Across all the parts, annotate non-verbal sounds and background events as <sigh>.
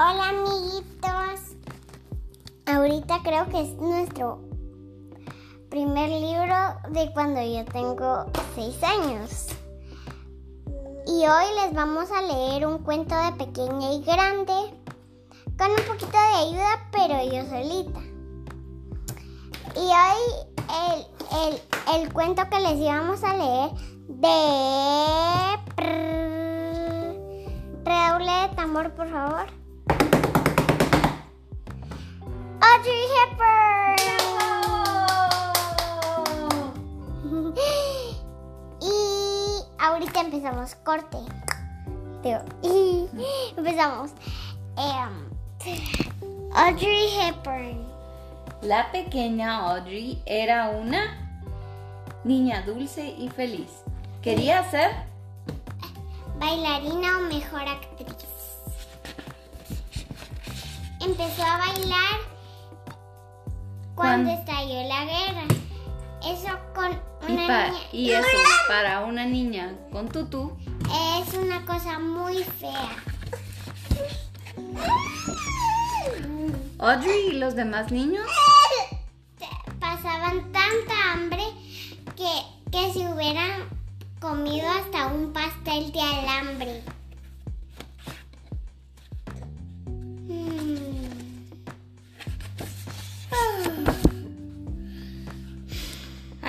Hola amiguitos. Ahorita creo que es nuestro primer libro de cuando yo tengo seis años. Y hoy les vamos a leer un cuento de pequeña y grande con un poquito de ayuda, pero yo solita. Y hoy el, el, el cuento que les íbamos a leer de... Redoble de tambor, por favor. Audrey Hepburn. y ahorita empezamos corte. Y <laughs> empezamos. Um, Audrey Hepburn. La pequeña Audrey era una niña dulce y feliz. Quería ser bailarina o mejor actriz. Empezó a bailar cuando estalló la guerra. Eso con una y, niña. y eso para una niña con tutú Es una cosa muy fea. Audrey y los demás niños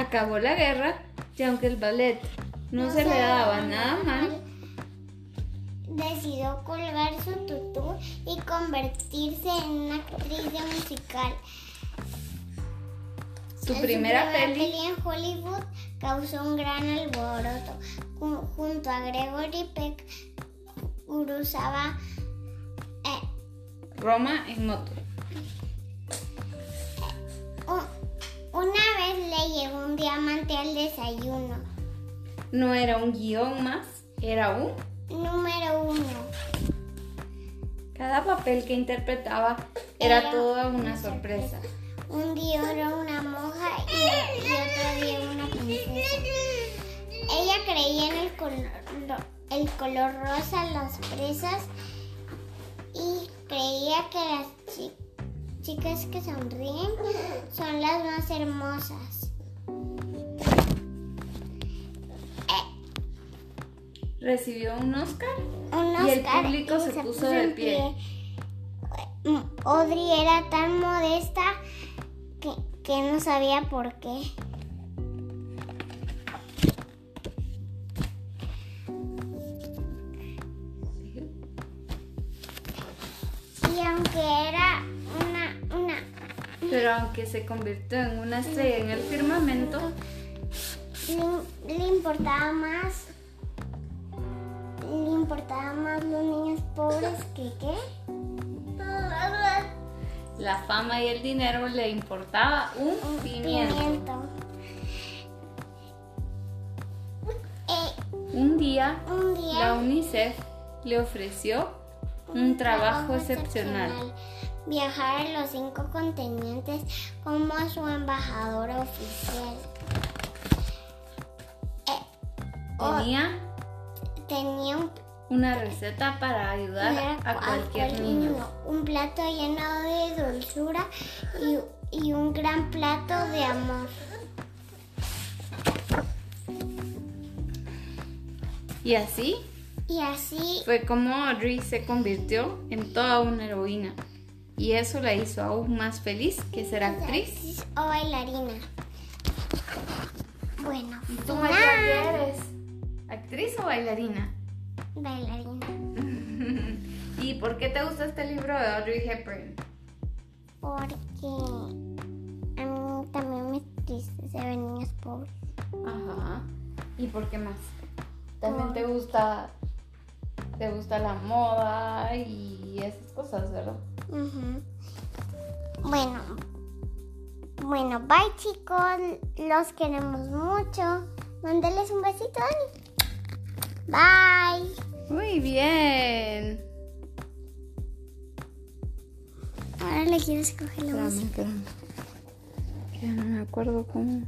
acabó la guerra y aunque el ballet no, se le daba nada mal, Decidió colgar su tutú y convertirse en una actriz de musical. su En primera peli peli en Hollywood causó un gran alboroto. Ju- Junto a Gregory Peck cruzaba eh, Roma en moto. Llegó un diamante al desayuno. No era un guion más, era un Número uno. Cada papel que interpretaba era Era toda una una sorpresa. Un día era una monja y, y otro día una princesa. Ella creía en el color, el color rosa, las fresas y creía que las chi- chicas que sonríen son las más hermosas. Recibió un Oscar Un Y el público y se puso de pie. Mm, Audrey era tan modesta que, que no sabía por qué. Y aunque era una, una, pero aunque se convirtió en una estrella en el firmamento, le, le importaba más, le importaba más los niños pobres que qué. <laughs> la fama y el dinero le importaba un pimiento. Pimiento. Eh, Un día, un día la UNICEF le ofreció un trabajo excepcional. Viajar a los cinco continentes como su embajadora oficial. Eh, Tenía tenía un, una receta para ayudar a cualquier niño. Un plato lleno de dulzura y, y un gran plato de amor. Y así Y así fue como Audrey se convirtió en toda una heroína. Y eso la hizo aún más feliz que ser actriz. o bailarina. Bueno, ¿Tú, final. María, qué eres? ¿Actriz o bailarina? Bailarina. <laughs> ¿Y por qué te gusta este libro de Audrey Hepburn? Porque a mí también me triste se ven niños pobres. Ajá. ¿Y por qué más? También te gusta te gusta la moda y esas cosas, ¿verdad? Ujú. Bueno, bueno, bye chicos, los queremos mucho. Mándeles un besito, Dani. Bye. Muy bien. Ahora le quieres coger la espérame, música. Espérame. Ya no me acuerdo cómo.